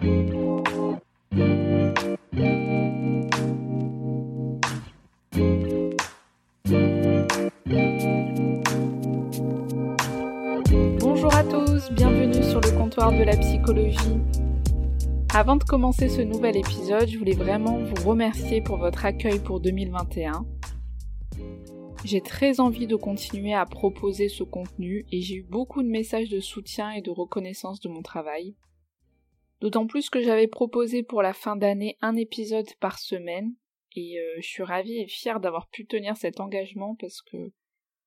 Bonjour à tous, bienvenue sur le comptoir de la psychologie. Avant de commencer ce nouvel épisode, je voulais vraiment vous remercier pour votre accueil pour 2021. J'ai très envie de continuer à proposer ce contenu et j'ai eu beaucoup de messages de soutien et de reconnaissance de mon travail. D'autant plus que j'avais proposé pour la fin d'année un épisode par semaine et euh, je suis ravie et fière d'avoir pu tenir cet engagement parce que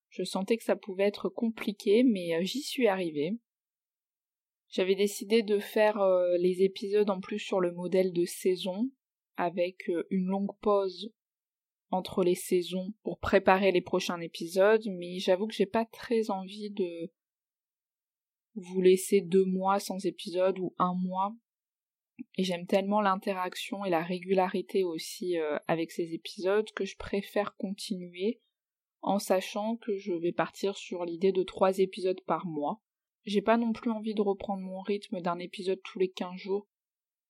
je sentais que ça pouvait être compliqué mais euh, j'y suis arrivée. J'avais décidé de faire euh, les épisodes en plus sur le modèle de saison avec une longue pause entre les saisons pour préparer les prochains épisodes, mais j'avoue que j'ai pas très envie de vous laisser deux mois sans épisode ou un mois. Et j'aime tellement l'interaction et la régularité aussi euh, avec ces épisodes que je préfère continuer en sachant que je vais partir sur l'idée de trois épisodes par mois. J'ai pas non plus envie de reprendre mon rythme d'un épisode tous les quinze jours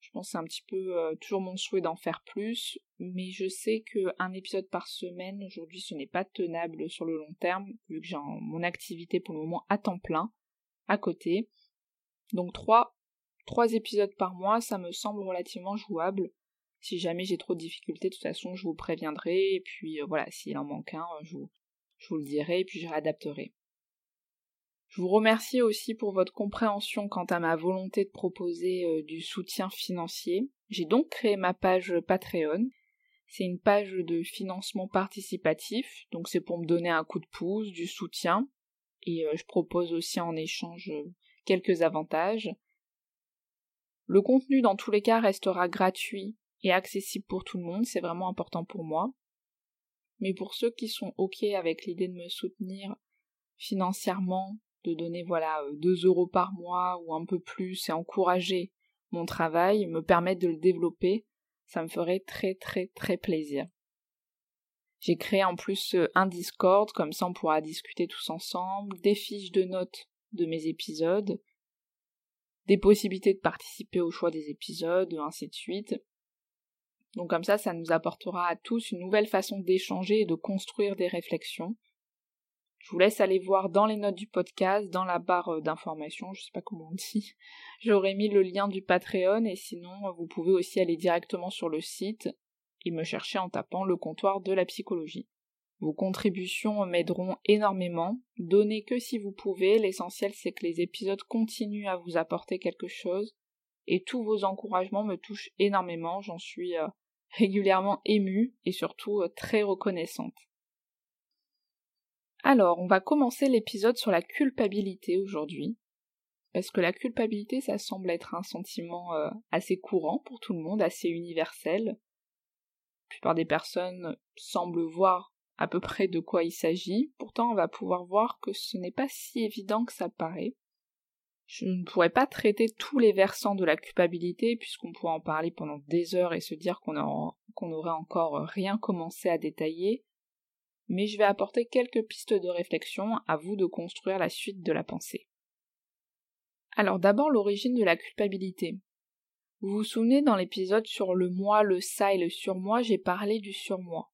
je pense c'est un petit peu euh, toujours mon souhait d'en faire plus, mais je sais qu'un épisode par semaine, aujourd'hui, ce n'est pas tenable sur le long terme, vu que j'ai mon activité pour le moment à temps plein, à côté. Donc trois, trois épisodes par mois, ça me semble relativement jouable. Si jamais j'ai trop de difficultés, de toute façon, je vous préviendrai, et puis euh, voilà, s'il en manque un, je vous, je vous le dirai, et puis je réadapterai. Je vous remercie aussi pour votre compréhension quant à ma volonté de proposer euh, du soutien financier. J'ai donc créé ma page Patreon. C'est une page de financement participatif, donc c'est pour me donner un coup de pouce, du soutien, et euh, je propose aussi en échange euh, quelques avantages. Le contenu dans tous les cas restera gratuit et accessible pour tout le monde, c'est vraiment important pour moi. Mais pour ceux qui sont OK avec l'idée de me soutenir financièrement de donner voilà 2 euh, euros par mois ou un peu plus et encourager mon travail, me permettre de le développer, ça me ferait très très très plaisir. J'ai créé en plus euh, un Discord, comme ça on pourra discuter tous ensemble, des fiches de notes de mes épisodes, des possibilités de participer au choix des épisodes, ainsi de suite. Donc comme ça, ça nous apportera à tous une nouvelle façon d'échanger et de construire des réflexions. Je vous laisse aller voir dans les notes du podcast, dans la barre euh, d'information, je sais pas comment on dit. J'aurais mis le lien du Patreon et sinon vous pouvez aussi aller directement sur le site et me chercher en tapant le comptoir de la psychologie. Vos contributions m'aideront énormément. Donnez que si vous pouvez, l'essentiel c'est que les épisodes continuent à vous apporter quelque chose et tous vos encouragements me touchent énormément, j'en suis euh, régulièrement émue et surtout euh, très reconnaissante. Alors, on va commencer l'épisode sur la culpabilité aujourd'hui. Parce que la culpabilité, ça semble être un sentiment euh, assez courant pour tout le monde, assez universel. Plupart des personnes semblent voir à peu près de quoi il s'agit. Pourtant, on va pouvoir voir que ce n'est pas si évident que ça paraît. Je ne pourrais pas traiter tous les versants de la culpabilité, puisqu'on pourrait en parler pendant des heures et se dire qu'on n'aurait encore rien commencé à détailler mais je vais apporter quelques pistes de réflexion à vous de construire la suite de la pensée. Alors d'abord l'origine de la culpabilité. Vous vous souvenez dans l'épisode sur le moi, le ça et le surmoi, j'ai parlé du surmoi.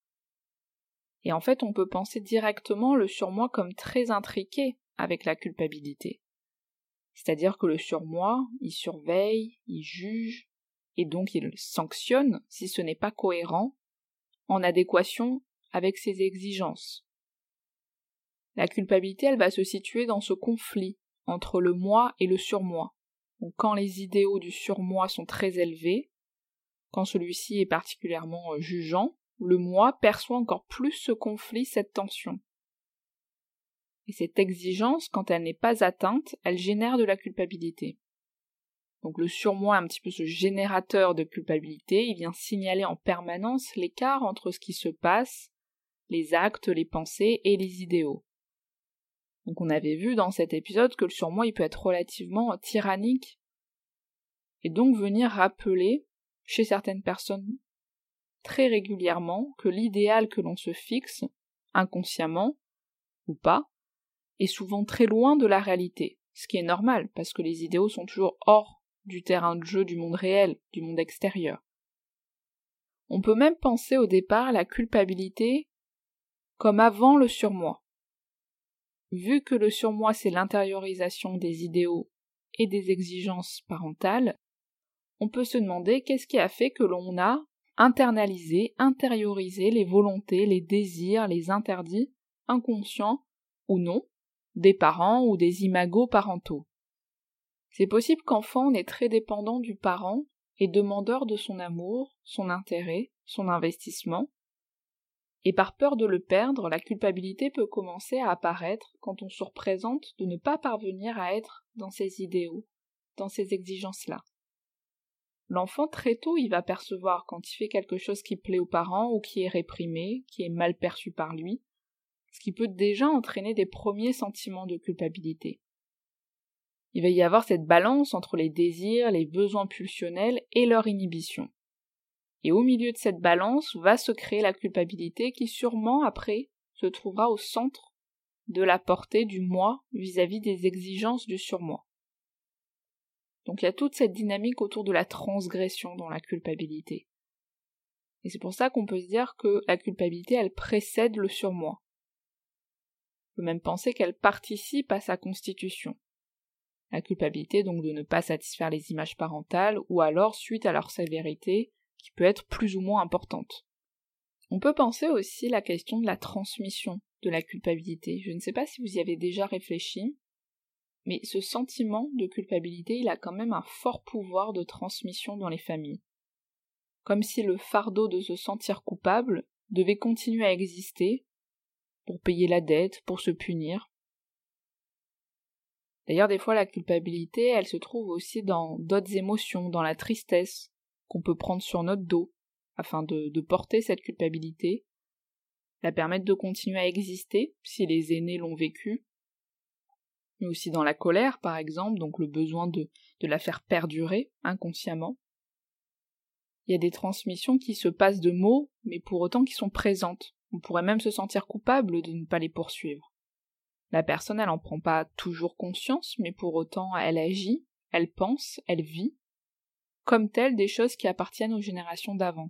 Et en fait, on peut penser directement le surmoi comme très intriqué avec la culpabilité. C'est-à-dire que le surmoi, il surveille, il juge, et donc il sanctionne si ce n'est pas cohérent, en adéquation avec ses exigences. La culpabilité, elle va se situer dans ce conflit entre le moi et le surmoi. Donc quand les idéaux du surmoi sont très élevés, quand celui-ci est particulièrement euh, jugeant, le moi perçoit encore plus ce conflit, cette tension. Et cette exigence, quand elle n'est pas atteinte, elle génère de la culpabilité. Donc le surmoi un petit peu ce générateur de culpabilité, il vient signaler en permanence l'écart entre ce qui se passe, les actes, les pensées et les idéaux. Donc on avait vu dans cet épisode que le surmoi il peut être relativement tyrannique et donc venir rappeler chez certaines personnes très régulièrement que l'idéal que l'on se fixe, inconsciemment ou pas, est souvent très loin de la réalité, ce qui est normal parce que les idéaux sont toujours hors du terrain de jeu du monde réel, du monde extérieur. On peut même penser au départ la culpabilité comme avant le surmoi. Vu que le surmoi c'est l'intériorisation des idéaux et des exigences parentales, on peut se demander qu'est-ce qui a fait que l'on a internalisé, intériorisé les volontés, les désirs, les interdits, inconscients ou non, des parents ou des imagos parentaux. C'est possible qu'enfant on est très dépendant du parent et demandeur de son amour, son intérêt, son investissement. Et par peur de le perdre, la culpabilité peut commencer à apparaître quand on se représente de ne pas parvenir à être dans ses idéaux, dans ces exigences-là. L'enfant très tôt il va percevoir quand il fait quelque chose qui plaît aux parents ou qui est réprimé, qui est mal perçu par lui, ce qui peut déjà entraîner des premiers sentiments de culpabilité il va y avoir cette balance entre les désirs, les besoins pulsionnels et leur inhibition. Et au milieu de cette balance va se créer la culpabilité qui sûrement après se trouvera au centre de la portée du moi vis-à-vis des exigences du surmoi. Donc il y a toute cette dynamique autour de la transgression dans la culpabilité. Et c'est pour ça qu'on peut se dire que la culpabilité, elle précède le surmoi. On peut même penser qu'elle participe à sa constitution la culpabilité donc de ne pas satisfaire les images parentales, ou alors suite à leur sévérité, qui peut être plus ou moins importante. On peut penser aussi la question de la transmission de la culpabilité. Je ne sais pas si vous y avez déjà réfléchi, mais ce sentiment de culpabilité, il a quand même un fort pouvoir de transmission dans les familles. Comme si le fardeau de se sentir coupable devait continuer à exister pour payer la dette, pour se punir, D'ailleurs, des fois, la culpabilité, elle se trouve aussi dans d'autres émotions, dans la tristesse qu'on peut prendre sur notre dos, afin de, porter cette culpabilité, la permettre de continuer à exister, si les aînés l'ont vécu, mais aussi dans la colère, par exemple, donc le besoin de, de la faire perdurer inconsciemment. Il y a des transmissions qui se passent de mots, mais pour autant qui sont présentes. On pourrait même se sentir coupable de ne pas les poursuivre. La personne, elle en prend pas toujours conscience, mais pour autant, elle agit, elle pense, elle vit, comme telle des choses qui appartiennent aux générations d'avant.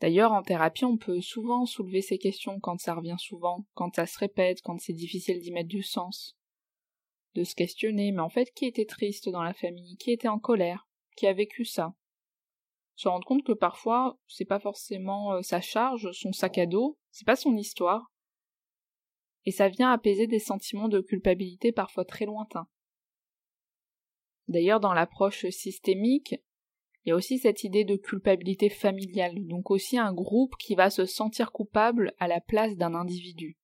D'ailleurs, en thérapie, on peut souvent soulever ces questions quand ça revient souvent, quand ça se répète, quand c'est difficile d'y mettre du sens. De se questionner, mais en fait, qui était triste dans la famille, qui était en colère, qui a vécu ça? Se rendre compte que parfois, c'est pas forcément euh, sa charge, son sac à dos, c'est pas son histoire, et ça vient apaiser des sentiments de culpabilité parfois très lointains. D'ailleurs, dans l'approche systémique, il y a aussi cette idée de culpabilité familiale, donc aussi un groupe qui va se sentir coupable à la place d'un individu.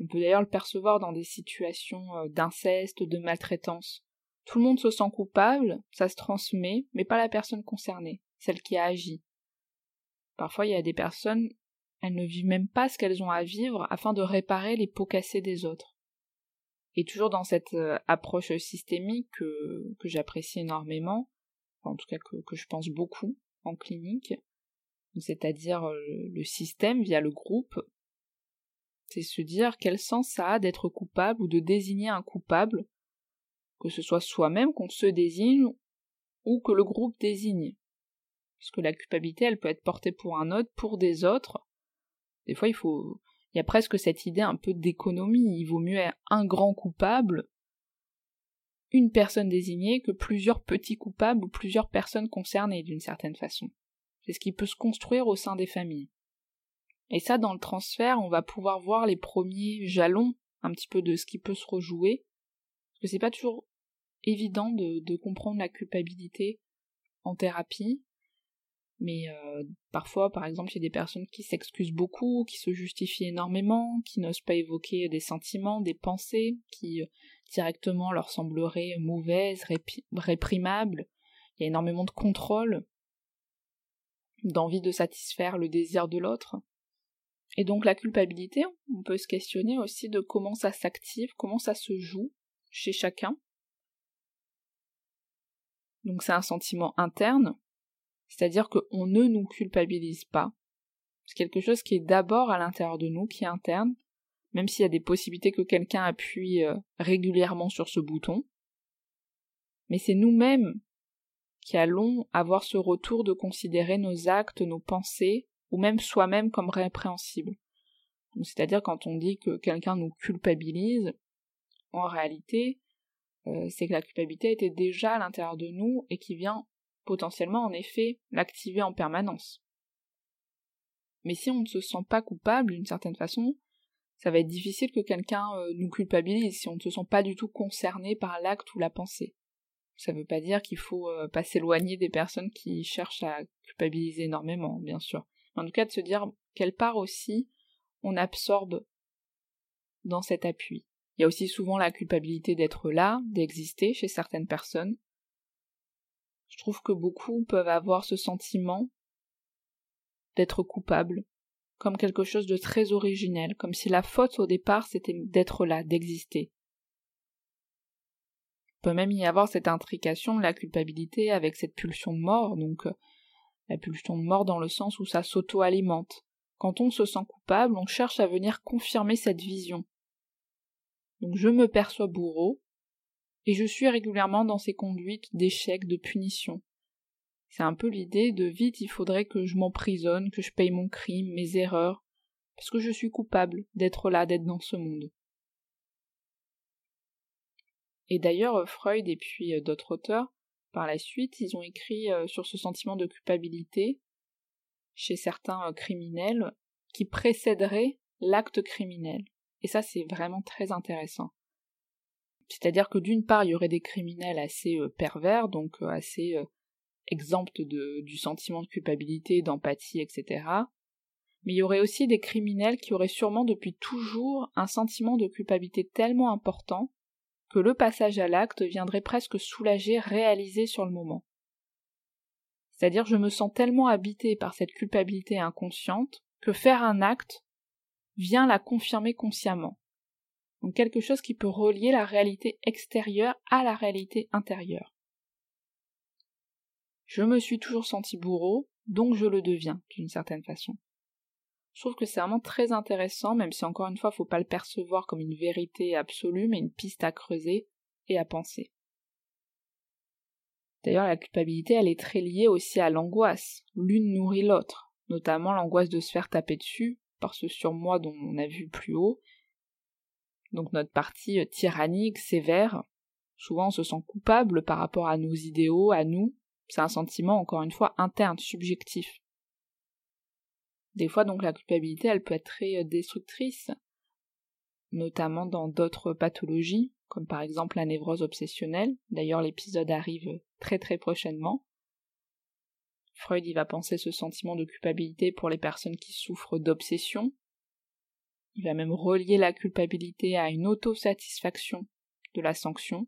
On peut d'ailleurs le percevoir dans des situations euh, d'inceste, de maltraitance. Tout le monde se sent coupable, ça se transmet, mais pas la personne concernée, celle qui a agi. Parfois, il y a des personnes elles ne vivent même pas ce qu'elles ont à vivre afin de réparer les pots cassés des autres. Et toujours dans cette euh, approche systémique que, j'apprécie énormément, en tout cas que, je pense beaucoup en clinique, c'est-à-dire euh, le système via le groupe, c'est se dire quel sens ça a d'être coupable ou de désigner un coupable, que ce soit soi-même qu'on se désigne ou que le groupe désigne. Parce que la culpabilité, elle peut être portée pour un autre, pour des autres, des fois, il faut, il y a presque cette idée un peu d'économie. Il vaut mieux un grand coupable, une personne désignée, que plusieurs petits coupables ou plusieurs personnes concernées d'une certaine façon. C'est ce qui peut se construire au sein des familles. Et ça, dans le transfert, on va pouvoir voir les premiers jalons un petit peu de ce qui peut se rejouer. Parce que c'est pas toujours évident de comprendre la culpabilité en thérapie. Mais euh, parfois, par exemple, il y a des personnes qui s'excusent beaucoup, qui se justifient énormément, qui n'osent pas évoquer des sentiments, des pensées, qui euh, directement leur sembleraient mauvaises, réprimables. Il y a énormément de contrôle, d'envie de satisfaire le désir de l'autre. Et donc la culpabilité, on peut se questionner aussi de comment ça s'active, comment ça se joue chez chacun. Donc c'est un sentiment interne, c'est-à-dire qu'on ne nous culpabilise pas. C'est quelque chose qui est d'abord à l'intérieur de nous, qui est interne, même s'il y a des possibilités que quelqu'un appuie euh, régulièrement sur ce bouton. Mais c'est nous-mêmes qui allons avoir ce retour de considérer nos actes, nos pensées, ou même soi-même comme répréhensibles. C'est-à-dire quand on dit que quelqu'un nous culpabilise, en réalité, euh, c'est que la culpabilité était déjà à l'intérieur de nous et qui vient potentiellement en effet l'activer en permanence. Mais si on ne se sent pas coupable d'une certaine façon, ça va être difficile que quelqu'un euh, nous culpabilise si on ne se sent pas du tout concerné par l'acte ou la pensée. Ça ne veut pas dire qu'il faut euh, pas s'éloigner des personnes qui cherchent à culpabiliser énormément, bien sûr. En tout cas, de se dire quelle part aussi on absorbe dans cet appui. Il y a aussi souvent la culpabilité d'être là, d'exister chez certaines personnes. Trouve que beaucoup peuvent avoir ce sentiment d'être coupable, comme quelque chose de très originel, comme si la faute au départ c'était d'être là, d'exister. Il peut même y avoir cette intrication de la culpabilité avec cette pulsion de mort, donc euh, la pulsion de mort dans le sens où ça s'auto-alimente. Quand on se sent coupable, on cherche à venir confirmer cette vision. Donc je me perçois bourreau, et je suis régulièrement dans ces conduites d'échec, de punition. C'est un peu l'idée de vite il faudrait que je m'emprisonne, que je paye mon crime, mes erreurs, parce que je suis coupable d'être là, d'être dans ce monde. Et d'ailleurs, Freud et puis euh, d'autres auteurs, par la suite, ils ont écrit euh, sur ce sentiment de culpabilité chez certains euh, criminels qui précéderait l'acte criminel. Et ça, c'est vraiment très intéressant. C'est-à-dire que d'une part, il y aurait des criminels assez pervers, donc assez exemptes de, du sentiment de culpabilité, d'empathie, etc. Mais il y aurait aussi des criminels qui auraient sûrement depuis toujours un sentiment de culpabilité tellement important que le passage à l'acte viendrait presque soulager, réaliser sur le moment. C'est-à-dire je me sens tellement habité par cette culpabilité inconsciente que faire un acte vient la confirmer consciemment. Donc quelque chose qui peut relier la réalité extérieure à la réalité intérieure. Je me suis toujours senti bourreau, donc je le deviens, d'une certaine façon. Je trouve que c'est vraiment très intéressant, même si encore une fois, faut pas le percevoir comme une vérité absolue, mais une piste à creuser et à penser. D'ailleurs, la culpabilité, elle est très liée aussi à l'angoisse. L'une nourrit l'autre, notamment l'angoisse de se faire taper dessus par ce surmoi dont on a vu plus haut. Donc notre partie euh, tyrannique, sévère, souvent on se sent coupable par rapport à nos idéaux, à nous. C'est un sentiment, encore une fois, interne, subjectif. Des fois, donc, la culpabilité, elle peut être très euh, destructrice, notamment dans d'autres pathologies, comme par exemple la névrose obsessionnelle. D'ailleurs, l'épisode arrive très très prochainement. Freud y va penser ce sentiment de culpabilité pour les personnes qui souffrent d'obsession. Il va même relier la culpabilité à une autosatisfaction de la sanction,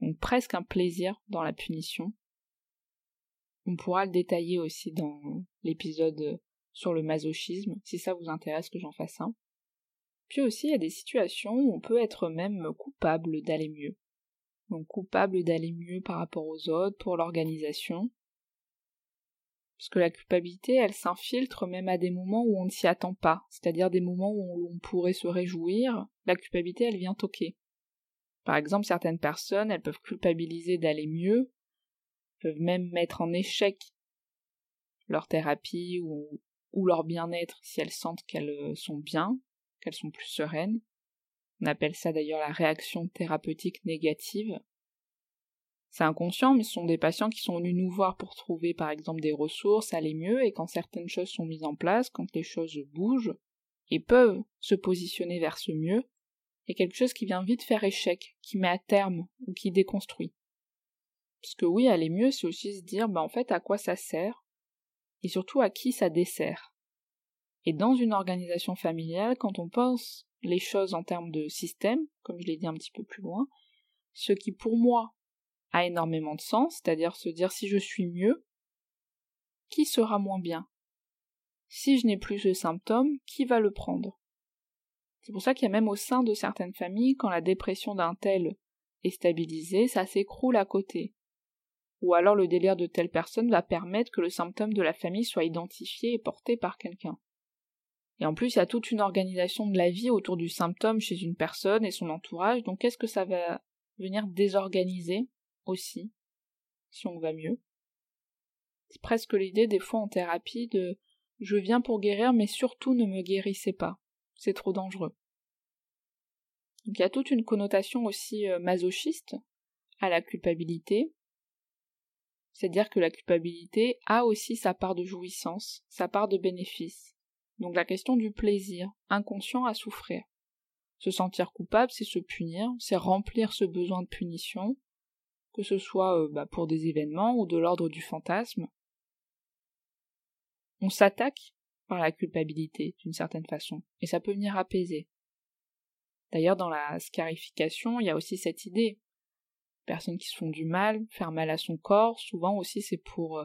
donc presque un plaisir dans la punition. On pourra le détailler aussi dans l'épisode sur le masochisme, si ça vous intéresse que j'en fasse un. Puis aussi, il y a des situations où on peut être même coupable d'aller mieux. Donc coupable d'aller mieux par rapport aux autres, pour l'organisation. Parce que la culpabilité, elle s'infiltre même à des moments où on ne s'y attend pas, c'est-à-dire des moments où on pourrait se réjouir, la culpabilité, elle vient toquer. Par exemple, certaines personnes, elles peuvent culpabiliser d'aller mieux, peuvent même mettre en échec leur thérapie ou, leur bien-être si elles sentent qu'elles euh, sont bien, qu'elles sont plus sereines. On appelle ça d'ailleurs la réaction thérapeutique négative. C'est inconscient, mais ce sont des patients qui sont venus nous voir pour trouver par exemple des ressources, aller mieux, et quand certaines choses sont mises en place, quand les choses bougent, et peuvent se positionner vers ce mieux, il quelque chose qui vient vite faire échec, qui met à terme, ou qui déconstruit. Parce que oui, aller mieux, c'est aussi se dire, ben en fait, à quoi ça sert et surtout à qui ça dessert. Et dans une organisation familiale, quand on pense les choses en termes de système, comme je l'ai dit un petit peu plus loin, ce qui pour moi a énormément de sens, c'est-à-dire se dire si je suis mieux, qui sera moins bien? Si je n'ai plus ce symptôme, qui va le prendre? C'est pour ça qu'il y a même au sein de certaines familles, quand la dépression d'un tel est stabilisée, ça s'écroule à côté. Ou alors le délire de telle personne va permettre que le symptôme de la famille soit identifié et porté par quelqu'un. Et en plus, il y a toute une organisation de la vie autour du symptôme chez une personne et son entourage, donc qu'est-ce que ça va venir désorganiser? Aussi, si on va mieux C'est presque l'idée des fois en thérapie de je viens pour guérir, mais surtout ne me guérissez pas, c'est trop dangereux. Donc il y a toute une connotation aussi euh, masochiste à la culpabilité, c'est-à-dire que la culpabilité a aussi sa part de jouissance, sa part de bénéfice. Donc la question du plaisir, inconscient à souffrir. Se sentir coupable, c'est se punir, c'est remplir ce besoin de punition, que ce soit euh, bah, pour des événements ou de l'ordre du fantasme. On s'attaque par la culpabilité, d'une certaine façon, et ça peut venir apaiser. D'ailleurs, dans la scarification, il y a aussi cette idée personnes qui se font du mal, faire mal à son corps, souvent aussi c'est pour euh,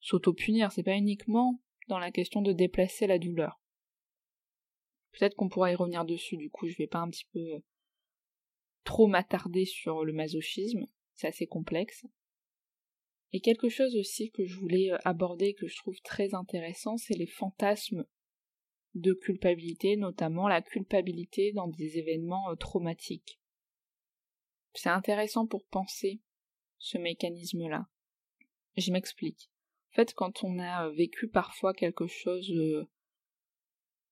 s'auto-punir, c'est pas uniquement dans la question de déplacer la douleur. Peut-être qu'on pourra y revenir dessus, du coup je vais pas un petit peu euh, trop m'attarder sur le masochisme, assez complexe. Et quelque chose aussi que je voulais euh, aborder que je trouve très intéressant, c'est les fantasmes de culpabilité, notamment la culpabilité dans des événements traumatiques. C'est intéressant pour penser ce mécanisme-là. Je m'explique. En fait, quand on a euh, vécu parfois quelque chose euh,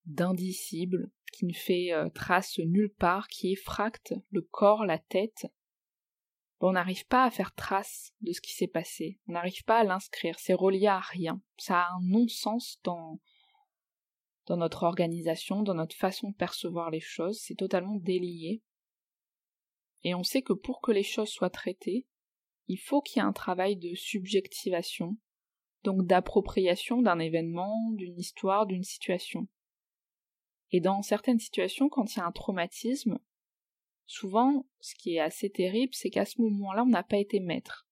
d'indicible, qui ne fait euh, trace nulle part, qui effracte le corps, la tête, on n'arrive pas à faire trace de ce qui s'est passé, on n'arrive pas à l'inscrire, c'est relié à rien, ça a un non-sens dans, notre organisation, dans notre façon de percevoir les choses, c'est totalement délié, et on sait que pour que les choses soient traitées, il faut qu'il y ait un travail de subjectivation, donc d'appropriation d'un événement, d'une histoire, d'une situation. Et dans certaines situations, quand il y a un traumatisme, souvent, ce qui est assez terrible, c'est qu'à ce moment-là, on n'a pas été maître.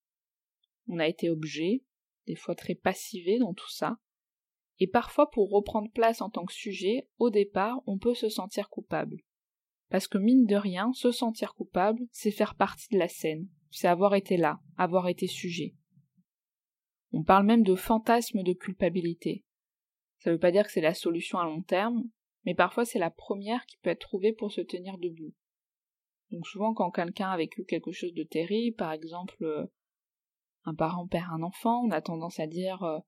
On a été objet, des fois très passivé dans tout ça, et parfois pour reprendre place en tant que sujet, au départ, on peut se sentir coupable. Parce que mine de rien, se sentir coupable, c'est faire partie de la scène, c'est avoir été là, avoir été sujet. On parle même de fantasme de culpabilité. Ça ne veut pas dire que c'est la solution à long terme, mais parfois c'est la première qui peut être trouvée pour se tenir debout. Donc souvent quand quelqu'un a vécu quelque chose de terrible, par exemple euh, un parent perd un enfant, on a tendance à dire euh,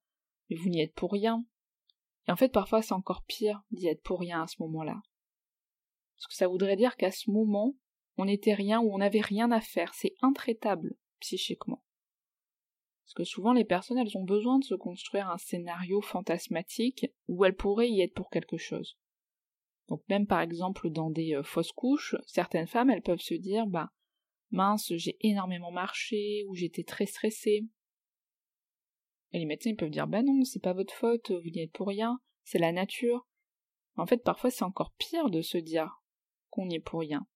mais vous n'y êtes pour rien. Et en fait parfois c'est encore pire d'y être pour rien à ce moment-là. Parce que ça voudrait dire qu'à ce moment, on n'était rien ou on n'avait rien à faire. C'est intraitable psychiquement. Parce que souvent les personnes, elles ont besoin de se construire un scénario fantasmatique où elles pourraient y être pour quelque chose. Donc même par exemple dans des euh, fausses couches, certaines femmes, elles peuvent se dire, bah mince, j'ai énormément marché ou j'étais très stressée. Et les médecins ils peuvent dire, bah non, c'est pas votre faute, vous n'y êtes pour rien, c'est la nature. En fait, parfois c'est encore pire de se dire, qu'on n'y est pour rien,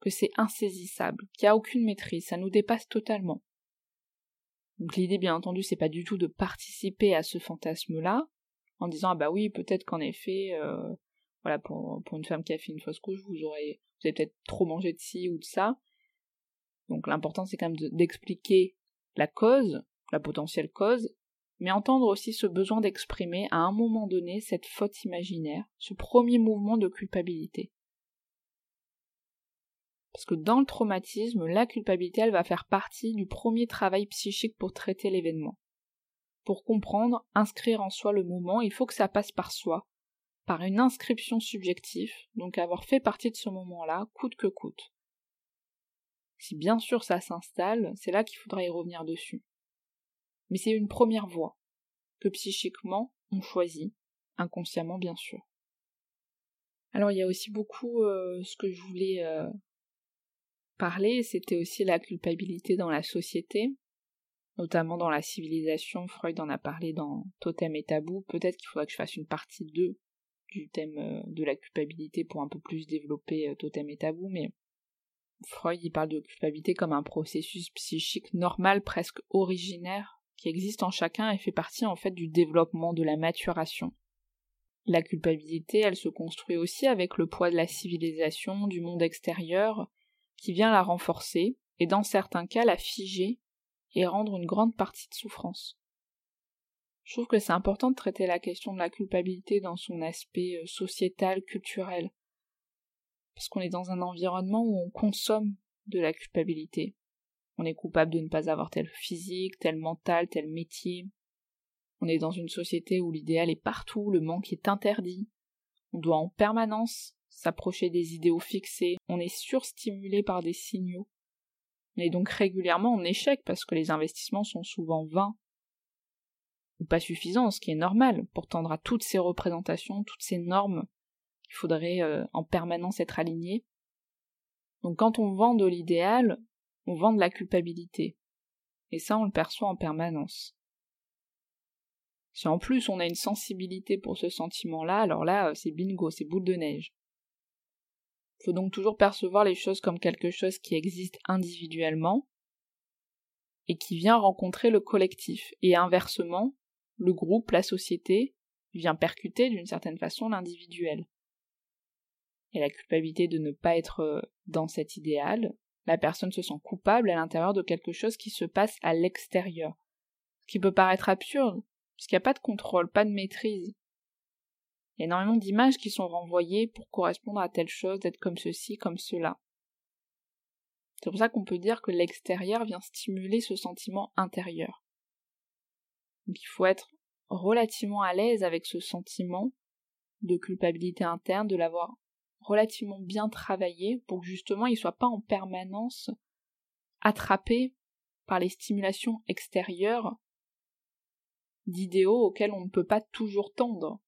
que c'est insaisissable, qu'il n'y a aucune maîtrise, ça nous dépasse totalement. Donc l'idée, bien entendu, c'est pas du tout de participer à ce fantasme-là, en disant ah bah oui, peut-être qu'en effet, euh, voilà, pour, une femme qui a fait une fausse couche, vous aurez, vous avez peut-être trop mangé de ci ou de ça. Donc l'important c'est quand même d'expliquer la cause, la potentielle cause, mais entendre aussi ce besoin d'exprimer à un moment donné cette faute imaginaire, ce premier mouvement de culpabilité. Parce que dans le traumatisme, la culpabilité, elle va faire partie du premier travail psychique pour traiter l'événement. Pour comprendre, inscrire en soi le moment, il faut que ça passe par soi, par une inscription subjective, donc avoir fait partie de ce moment-là, coûte que coûte. Si bien sûr ça s'installe, c'est là qu'il faudra y revenir dessus. Mais c'est une première voie, que psychiquement on choisit, inconsciemment bien sûr. Alors il y a aussi beaucoup euh, ce que je voulais euh, parler, c'était aussi la culpabilité dans la société. notamment dans la civilisation. Freud en a parlé dans Totem et Tabou. Peut-être qu'il faudrait que je fasse une partie 2 du thème euh, de la culpabilité pour un peu plus développer euh, Totem et Tabou, mais Freud il parle de culpabilité comme un processus psychique normal, presque originaire, qui existe en chacun et fait partie en fait du développement, de la maturation. La culpabilité, elle se construit aussi avec le poids de la civilisation, du monde extérieur, qui vient la renforcer, et dans certains cas la figer et rendre une grande partie de souffrance. Je trouve que c'est important de traiter la question de la culpabilité dans son aspect euh, sociétal, culturel, parce qu'on est dans un environnement où on consomme de la culpabilité. On est coupable de ne pas avoir tel physique, tel mental, tel métier. On est dans une société où l'idéal est partout, le manque est interdit. On doit en permanence s'approcher des idéaux fixés, on est surstimulé par des signaux. On est donc régulièrement en échec parce que les investissements sont souvent vains ou pas suffisants, ce qui est normal pour tendre à toutes ces représentations, toutes ces normes. Il faudrait euh, en permanence être aligné. Donc quand on vend de l'idéal, on vend de la culpabilité. Et ça, on le perçoit en permanence. Si en plus on a une sensibilité pour ce sentiment-là, alors là, euh, c'est bingo, c'est boule de neige. Il faut donc toujours percevoir les choses comme quelque chose qui existe individuellement et qui vient rencontrer le collectif. Et inversement, le groupe, la société, vient percuter d'une certaine façon l'individuel. Et la culpabilité de ne pas être euh, dans cet idéal, la personne se sent coupable à l'intérieur de quelque chose qui se passe à l'extérieur. Ce qui peut paraître absurde, parce qu'il n'y a pas de contrôle, pas de maîtrise. Il y a énormément d'images qui sont renvoyées pour correspondre à telle chose, d'être comme ceci, comme cela. C'est pour ça qu'on peut dire que l'extérieur vient stimuler ce sentiment intérieur. Donc il faut être relativement à l'aise avec ce sentiment de culpabilité interne, de l'avoir relativement bien travaillé pour que justement il soit pas en permanence attrapé par les stimulations extérieures d'idéaux auxquels on ne peut pas toujours tendre.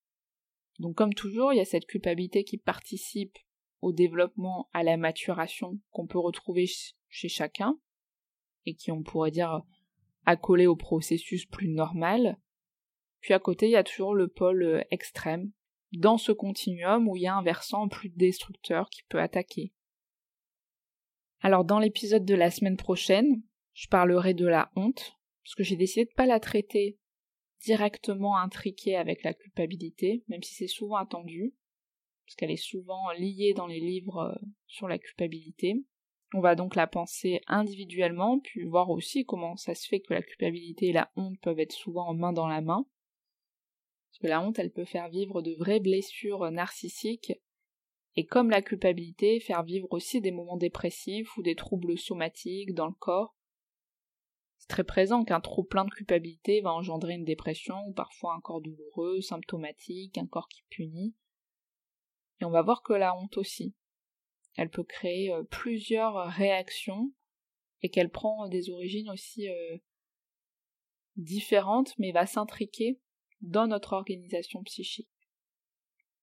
Donc comme toujours, il y a cette culpabilité qui participe au développement, à la maturation qu'on peut retrouver chez chacun, et qui on pourrait dire accolé au processus plus normal. Puis à côté, il y a toujours le pôle euh, extrême, dans ce continuum où il y a un versant plus destructeur qui peut attaquer. Alors dans l'épisode de la semaine prochaine, je parlerai de la honte, parce que j'ai décidé de pas la traiter directement intriquée avec la culpabilité, même si c'est souvent attendu, parce qu'elle est souvent liée dans les livres euh, sur la culpabilité. On va donc la penser individuellement, puis voir aussi comment ça se fait que la culpabilité et la honte peuvent être souvent en main dans la main. Parce que la honte, elle peut faire vivre de vraies blessures narcissiques, et comme la culpabilité, faire vivre aussi des moments dépressifs ou des troubles somatiques dans le corps, très présent qu'un trop plein de culpabilité va engendrer une dépression ou parfois un corps douloureux, symptomatique, un corps qui punit. Et on va voir que la honte aussi. Elle peut créer euh, plusieurs réactions et qu'elle prend des origines aussi euh, différentes mais va s'intriquer dans notre organisation psychique.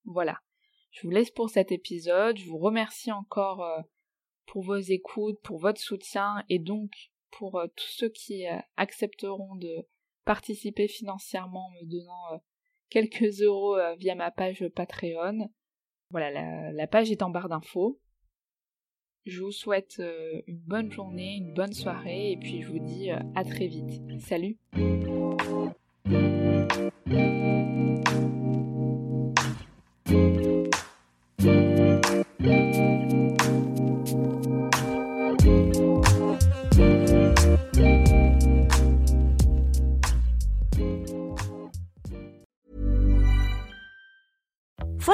Voilà. Je vous laisse pour cet épisode. Je vous remercie encore euh, pour vos écoutes, pour votre soutien et donc pour euh, tous ceux qui euh, accepteront de participer financièrement en me donnant euh, quelques euros via ma page Patreon. Voilà, la, page est en barre d'infos. Je vous souhaite une bonne journée, une bonne soirée et puis je vous dis à très vite. Salut